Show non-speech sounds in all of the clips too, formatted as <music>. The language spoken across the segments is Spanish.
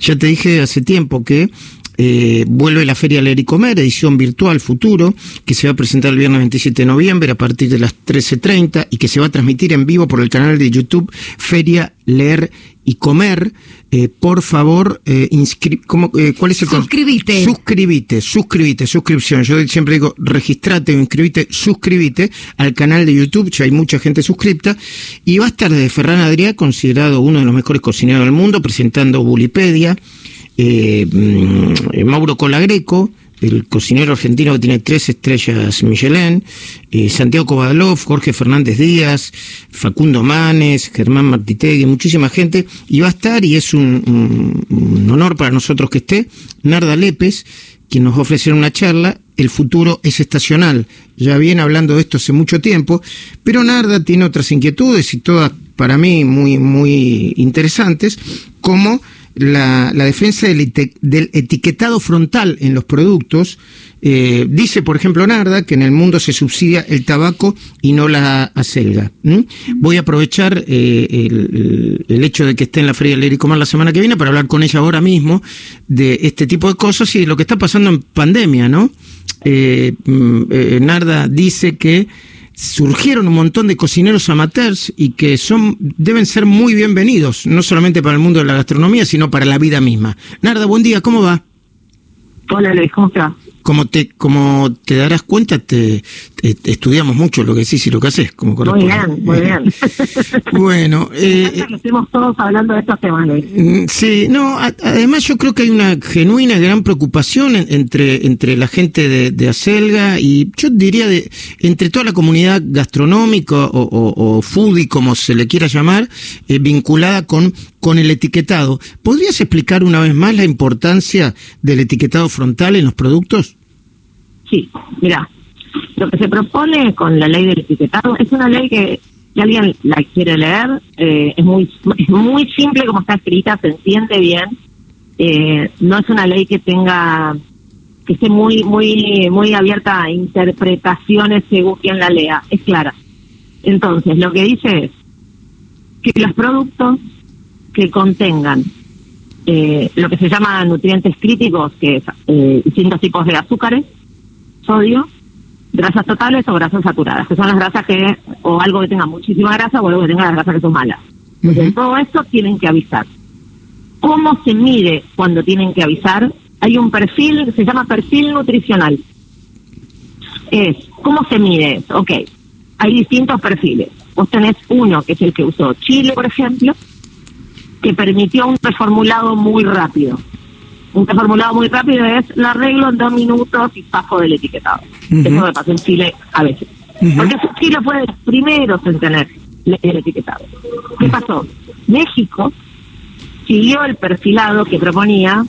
Ya te dije hace tiempo que eh, vuelve la Feria Leer y Comer, edición virtual futuro, que se va a presentar el viernes 27 de noviembre a partir de las 13.30 y que se va a transmitir en vivo por el canal de YouTube Feria Leer y Comer. Eh, por favor, eh, ¿cómo, eh, ¿cuál es el Suscribite. Suscribite, suscribite, suscripción. Yo siempre digo, registrate o inscribite, suscribite al canal de YouTube, ya hay mucha gente suscripta. Y va a estar desde Ferran Adrià, considerado uno de los mejores cocineros del mundo, presentando Bulipedia eh, mm, Mauro Colagreco, el cocinero argentino que tiene tres estrellas Michelin, eh, Santiago Kovadlov, Jorge Fernández Díaz, Facundo Manes, Germán Martitegui, muchísima gente, y va a estar, y es un, honor para nosotros que esté, Narda Lépez, quien nos ofrecerá una charla, El futuro es estacional. Ya viene hablando de esto hace mucho tiempo, pero Narda tiene otras inquietudes y todas para mí muy, muy interesantes, como la, defensa del, etiquetado frontal en los productos. Eh, dice, por ejemplo, Narda, que en el mundo se subsidia el tabaco y no la acelga. Voy a aprovechar eh, el, hecho de que esté en la Feria del Comar la semana que viene para hablar con ella ahora mismo de este tipo de cosas y de lo que está pasando en pandemia, ¿no? Eh, mm, Narda dice que surgieron un montón de cocineros amateurs y que son deben ser muy bienvenidos, no solamente para el mundo de la gastronomía, sino para la vida misma. Narda, buen día, ¿cómo va? Hola Luis, ¿cómo estás? Como te como te darás cuenta, te, estudiamos mucho lo que decís y lo que haces, como Muy bien, muy bien. <laughs> bueno, eh, estemos todos hablando de estos temas. Mm, sí, no, además yo creo que hay una genuina gran preocupación entre entre la gente de, de Acelga y yo diría de entre toda la comunidad gastronómica o, o, foodie, como se le quiera llamar, eh, vinculada con con el etiquetado. ¿Podrías explicar una vez más la importancia del etiquetado frontal en los productos? Sí, mira, lo que se propone con la ley del etiquetado es una ley que si alguien la quiere leer, eh, es muy es muy simple como está escrita, se entiende bien. Eh, no es una ley que tenga que esté muy muy muy abierta a interpretaciones según quien la lea, es clara. Entonces, lo que dice es que los productos que contengan eh, lo que se llama nutrientes críticos, que es distintos tipos de azúcares, sodio, grasas totales o grasas saturadas, que son las grasas que, o algo que tenga muchísima grasa o algo que tenga las grasas que son malas. Entonces, todo esto tienen que avisar. ¿Cómo se mide cuando tienen que avisar? Hay un perfil que se llama perfil nutricional. Es, ¿cómo se mide? Ok, hay distintos perfiles. Vos tenés uno, que es el que usó Chile, por ejemplo, que permitió un reformulado muy rápido un reformulado muy rápido es lo arreglo en dos minutos y paso del etiquetado. Eso me pasa en Chile a veces. Porque Chile fue de los primeros en tener el etiquetado. ¿Qué pasó? México siguió el perfilado que proponía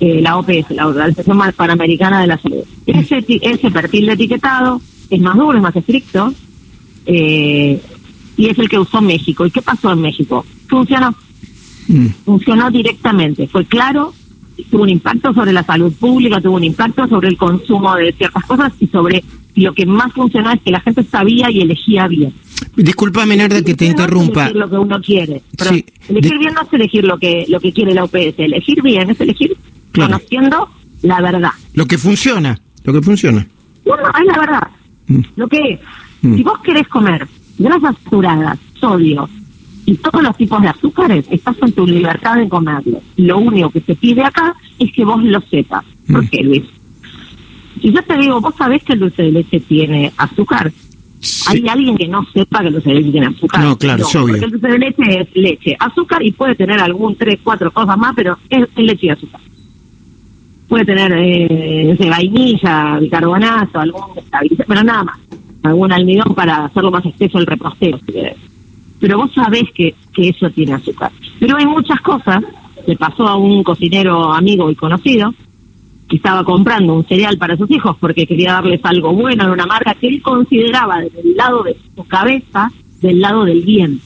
eh, la OPS, la Organización Panamericana de la Salud. Ese, ese perfil de etiquetado es más duro, es más estricto, eh, y es el que usó México. ¿Y qué pasó en México? Funcionó. Mm. Funcionó directamente. Fue claro, tuvo un impacto sobre la salud pública, tuvo un impacto sobre el consumo de ciertas cosas y sobre lo que más funcionó es que la gente sabía y elegía bien. Disculpame, Narda, que te interrumpa. elegir lo que uno quiere. elegir bien no es elegir lo que, lo que quiere la OPS. Elegir bien es elegir conociendo la verdad. Lo que funciona, lo que funciona. No, no, es la verdad. Mm. Lo que es. Mm. Si vos querés comer grasas saturadas, sodio, y todos los tipos de azúcares, estás en tu libertad de comerlos. Lo único que se pide acá es que vos lo sepas. ¿Por mm. qué, Luis? Si yo te digo, vos sabés que el dulce de leche tiene azúcar, ¿hay alguien que no sepa que el dulce de leche tiene azúcar? No, claro, no, Porque el dulce de leche es leche, azúcar y puede tener algún tres, cuatro cosas más, pero es, leche y azúcar. Puede tener, eh, vainilla, bicarbonato, algún pero nada más. Algún almidón para hacerlo más espeso el reposteo, si querés pero vos sabés que, que eso tiene azúcar. Pero hay muchas cosas, le pasó a un cocinero amigo y conocido, que estaba comprando un cereal para sus hijos porque quería darles algo bueno en una marca que él consideraba desde el lado de su cabeza, del lado del bien.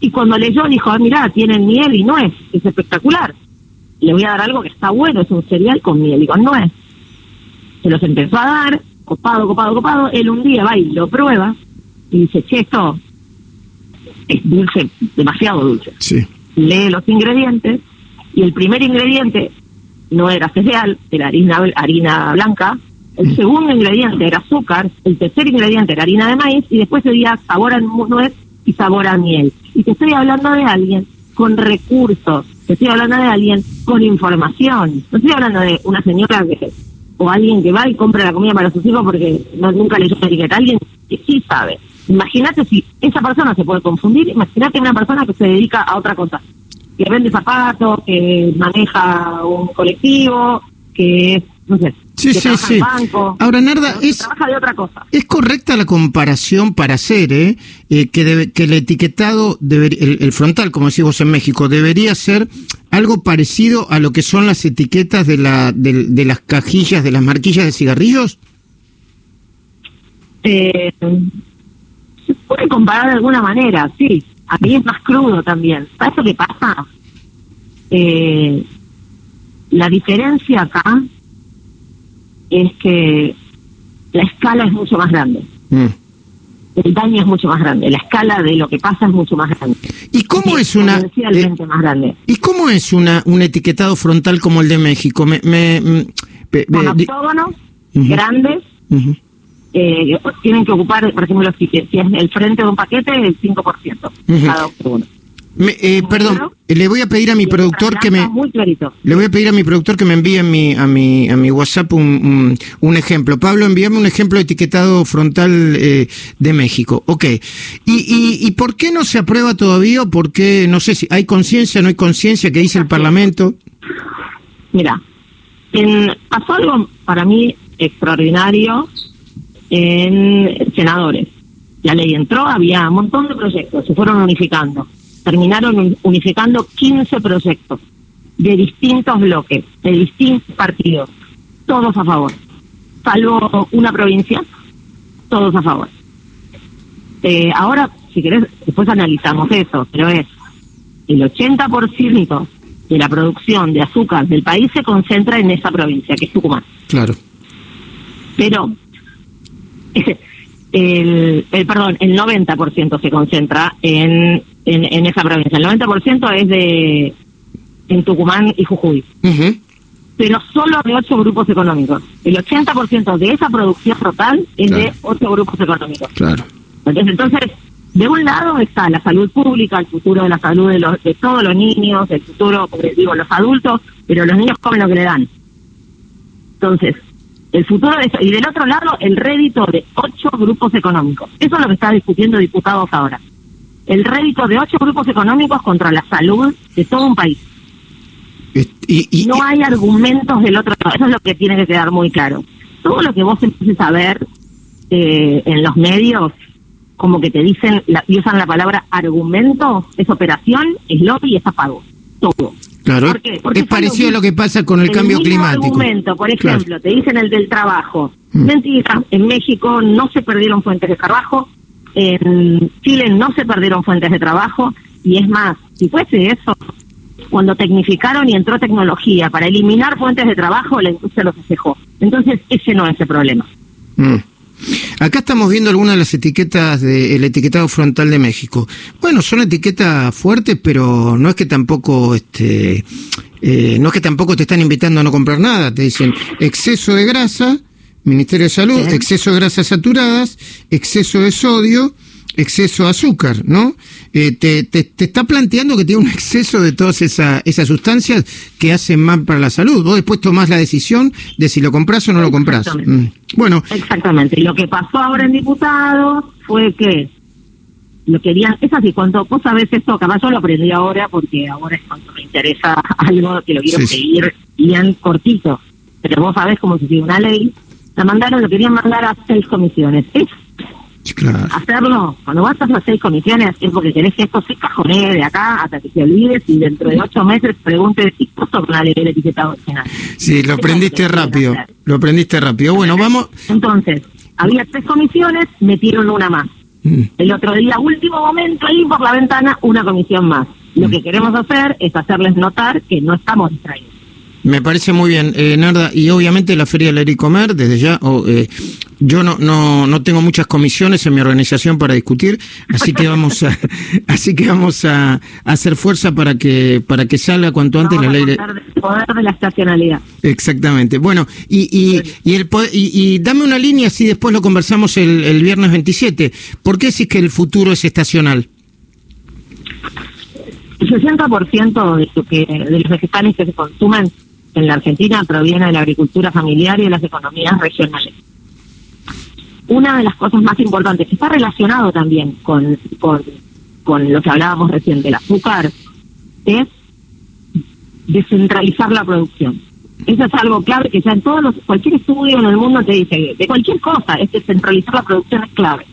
Y cuando leyó dijo, ah, mira, tienen miel y no es, es espectacular. Le voy a dar algo que está bueno, es un cereal con miel. Digo, no es. Se los empezó a dar, copado, copado, copado. Él un día va y lo prueba y dice, che, esto es dulce, demasiado dulce. Sí. Lee los ingredientes y el primer ingrediente no era cereal, era harina, harina blanca, el segundo ingrediente era azúcar, el tercer ingrediente era harina de maíz y después sería sabor a nuez y sabor a miel. Y te estoy hablando de alguien con recursos, te estoy hablando de alguien con información, no estoy hablando de una señora que o alguien que va y compra la comida para sus hijos porque no, nunca leyó la etiqueta, alguien que sí sabe. Imagínate si esa persona se puede confundir, imagínate una persona que se dedica a otra cosa, que vende zapatos, que maneja un colectivo, que no sé, Sí, sí, sí. Ahora, Narda, es, de otra cosa. es correcta la comparación para hacer, ¿eh? eh que, debe, que el etiquetado, el, el, frontal, como decimos en México, debería ser algo parecido a lo que son las etiquetas de, la, de, las cajillas, de las marquillas de cigarrillos. Eh, se puede comparar de alguna manera, sí. A mí es más crudo también. ¿Sabes lo que pasa? Eh, la diferencia acá es que la escala es mucho más grande. Mm. El daño es mucho más grande, la escala de lo que pasa es mucho más grande. ¿Y cómo es, una eh, más grande? ¿Y cómo es una un etiquetado frontal como el de México? Me, me, mm, Con octógonos grandes eh, tienen que ocupar, por ejemplo, si, si, es el frente de un paquete, el 5% cada octógono. Eh, perdón, le voy a pedir a mi productor que me le voy a pedir a mi productor que me envíe mi, a mi a mi WhatsApp un, un, ejemplo. Pablo, envíame un ejemplo etiquetado frontal eh, de México. Ok. ¿Y, y, por qué no se aprueba todavía? ¿Por qué no sé si hay conciencia, no hay conciencia que dice el Parlamento? Mira, en, pasó algo para mí extraordinario en senadores. La ley entró, había un montón de proyectos, se fueron unificando terminaron unificando 15 proyectos de distintos bloques, de distintos partidos, todos a favor. Salvo una provincia, todos a favor. Eh, ahora, si querés, después analizamos eso, pero es el 80% de la producción de azúcar del país se concentra en esa provincia, que es Tucumán. Claro. Pero <laughs> el, el perdón, el 90% se concentra en en, esa provincia. El 90% es de en Tucumán y Jujuy. Pero solo de ocho grupos económicos. El 80% de esa producción total es de ocho grupos económicos. Claro. Entonces, entonces, de un lado está la salud pública, el futuro de la salud de, los, de todos los niños, el futuro, digo, los adultos, pero los niños comen lo que le dan. Entonces, el futuro de eso. Y del otro lado, el rédito de ocho grupos económicos. Eso es lo que está discutiendo diputados ahora el rédito de ocho grupos económicos contra la salud de todo un país. Y, no hay argumentos del otro lado, eso es lo que tiene que quedar muy claro. Todo lo que vos empieces a ver eh, en los medios, como que te dicen y usan la palabra argumento, es operación, es lobby y es apago. Todo. Claro, Porque es parecido a lo que pasa con el, cambio climático. argumento, por ejemplo, te dicen el del trabajo. Mm. Mentira, en México no se perdieron fuentes de trabajo, en Chile no se perdieron fuentes de trabajo y es más, si fuese eso, cuando tecnificaron y entró tecnología para eliminar fuentes de trabajo, la industria los dejó. Entonces, ese no es el problema. Mm. Acá estamos viendo algunas de las etiquetas del etiquetado frontal de México. Bueno, son etiquetas fuertes, pero no es que tampoco, este, eh, no es que tampoco te están invitando a no comprar nada. Te dicen exceso de grasa, Ministerio de Salud, exceso de grasas saturadas, exceso de sodio, exceso de azúcar, ¿no? Eh, te, te, está planteando que tiene un <laughs> exceso de todas esa, esas sustancias que hacen mal para la salud. Vos después tomás la decisión de si lo compras o no lo compras. Mm. Bueno. Exactamente. Y lo que pasó ahora en diputados fue que lo querían, es así, cuando vos sabés esto, capaz yo lo aprendí ahora porque ahora es cuando me interesa <laughs> algo que lo quiero seguir bien cortito. Pero vos sabés cómo se sigue una ley la mandaron, lo querían mandar a seis comisiones. Es hacerlo, cuando vas a hacer seis comisiones es porque querés que esto se cajonee de acá hasta que te olvides y dentro de ocho meses preguntes si puso con la ley del etiquetado original. Sí, lo aprendiste rápido, lo aprendiste rápido. Bueno, vamos. Entonces, había tres comisiones, metieron una más. Mm. El otro día, último momento, ahí por la ventana, una comisión más. Lo mm. que queremos hacer es hacerles notar que no estamos distraídos. Me parece muy bien, eh, Narda. Y obviamente la Feria del Comer, desde ya, eh, Yo no, no, no tengo muchas comisiones en mi organización para discutir, así que vamos a, <laughs> así que vamos a, hacer fuerza para que, para que salga cuanto antes la ley de... poder de la estacionalidad. Exactamente. Bueno, y, y, y el y, dame una línea, así después lo conversamos el, el viernes 27. ¿Por qué decís que el futuro es estacional? El 60% de, que, de los vegetales que se consumen en la Argentina proviene de la agricultura familiar y de las economías regionales. Una de las cosas más importantes, que está relacionado también con, con, lo que hablábamos recién del azúcar, es descentralizar la producción. Eso es algo clave que ya en todos los, cualquier estudio en el mundo te dice, de cualquier cosa, es descentralizar la producción es clave.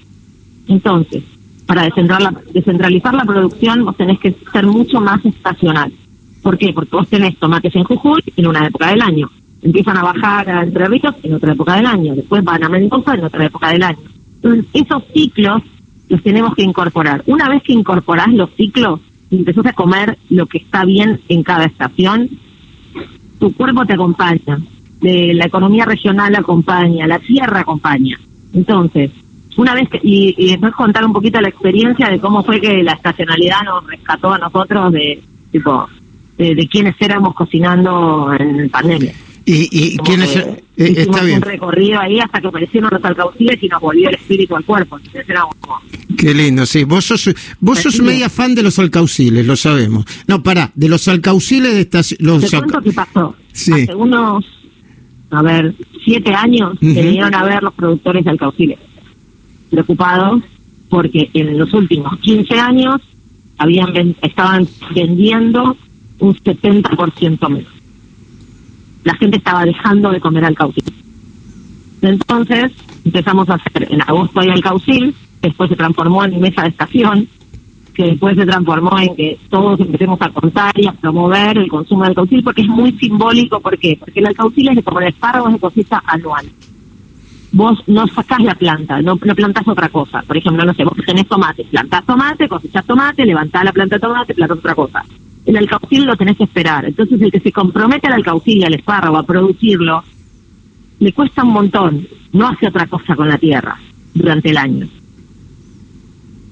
Entonces, para descentralizar la producción vos tenés que ser mucho más estacional. ¿Por qué? Porque vos tenés tomates en Jujuy en una época del año. Empiezan a bajar a Entre en otra época del año. Después van a Mendoza en otra época del año. Entonces, esos ciclos los tenemos que incorporar. Una vez que incorporás los ciclos y empezás a comer lo que está bien en cada estación, tu cuerpo te acompaña. la economía regional acompaña, la tierra acompaña. Entonces, una vez que, y, después contar un poquito la experiencia de cómo fue que la estacionalidad nos rescató a nosotros de tipo de, de éramos cocinando en pandemia. ¿Y, y quiénes? Eh, está bien. un recorrido ahí hasta que aparecieron los alcauciles y nos volvió el espíritu al cuerpo. Entonces Qué lindo, sí. Vos sos, vos sos media fan de los alcauciles, lo sabemos. No, pará, de los alcauciles de estas... Los Te cuento qué pasó. Sí. Hace unos, a ver, siete años uh vinieron a ver los productores de alcauciles preocupados porque en los últimos 15 años habían estaban vendiendo un 70% menos. La gente estaba dejando de comer alcaucil. Entonces empezamos a hacer, en agosto hay alcaucil, después se transformó en mesa de estación, que después se transformó en que todos empecemos a contar y a promover el consumo de alcaucil, porque es muy simbólico, ¿por qué? Porque el alcaucil es de como el espárrago de cosecha anual vos no sacás la planta, no, no plantás otra cosa. Por ejemplo, no sé, vos tenés tomate, plantás tomate, cosechás tomate, levantás la planta de tomate, plantás otra cosa. El alcaucil lo tenés que esperar. Entonces, el que se compromete al alcaucil y al espárrago a producirlo, le cuesta un montón. No hace otra cosa con la tierra durante el año.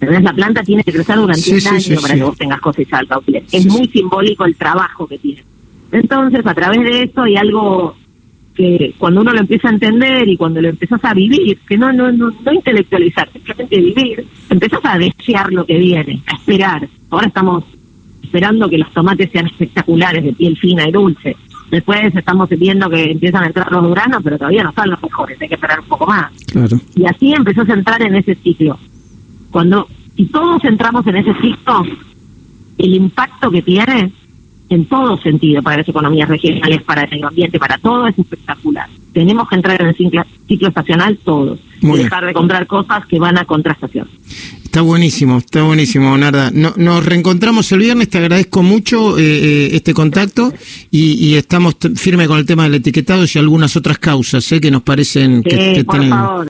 Entonces, la planta tiene que crecer durante un año para que vos tengas cosecha de alcaucil. Es muy simbólico el trabajo que tiene. Entonces, a través de eso hay algo que cuando uno lo empieza a entender y cuando lo empiezas a vivir, que no, no, no, no intelectualizar, simplemente vivir, empiezas a desear lo que viene, a esperar. Ahora estamos esperando que los tomates sean espectaculares, de piel fina y dulce. Después estamos viendo que empiezan a entrar los duranos, pero todavía no están los mejores, hay que esperar un poco más. Y así empezó a entrar en ese ciclo. Cuando, si todos entramos en ese ciclo, el impacto que tiene en todo sentido para las economías regionales, para el medio ambiente, para todo es espectacular. Tenemos que entrar en el ciclo, ciclo estacional todos y dejar de comprar cosas que van a contrastación. Está buenísimo, está buenísimo, Narda. No, nos reencontramos el viernes, te agradezco mucho eh, eh, este contacto y, estamos firmes con el tema del etiquetado y algunas otras causas eh, que nos parecen que, por favor.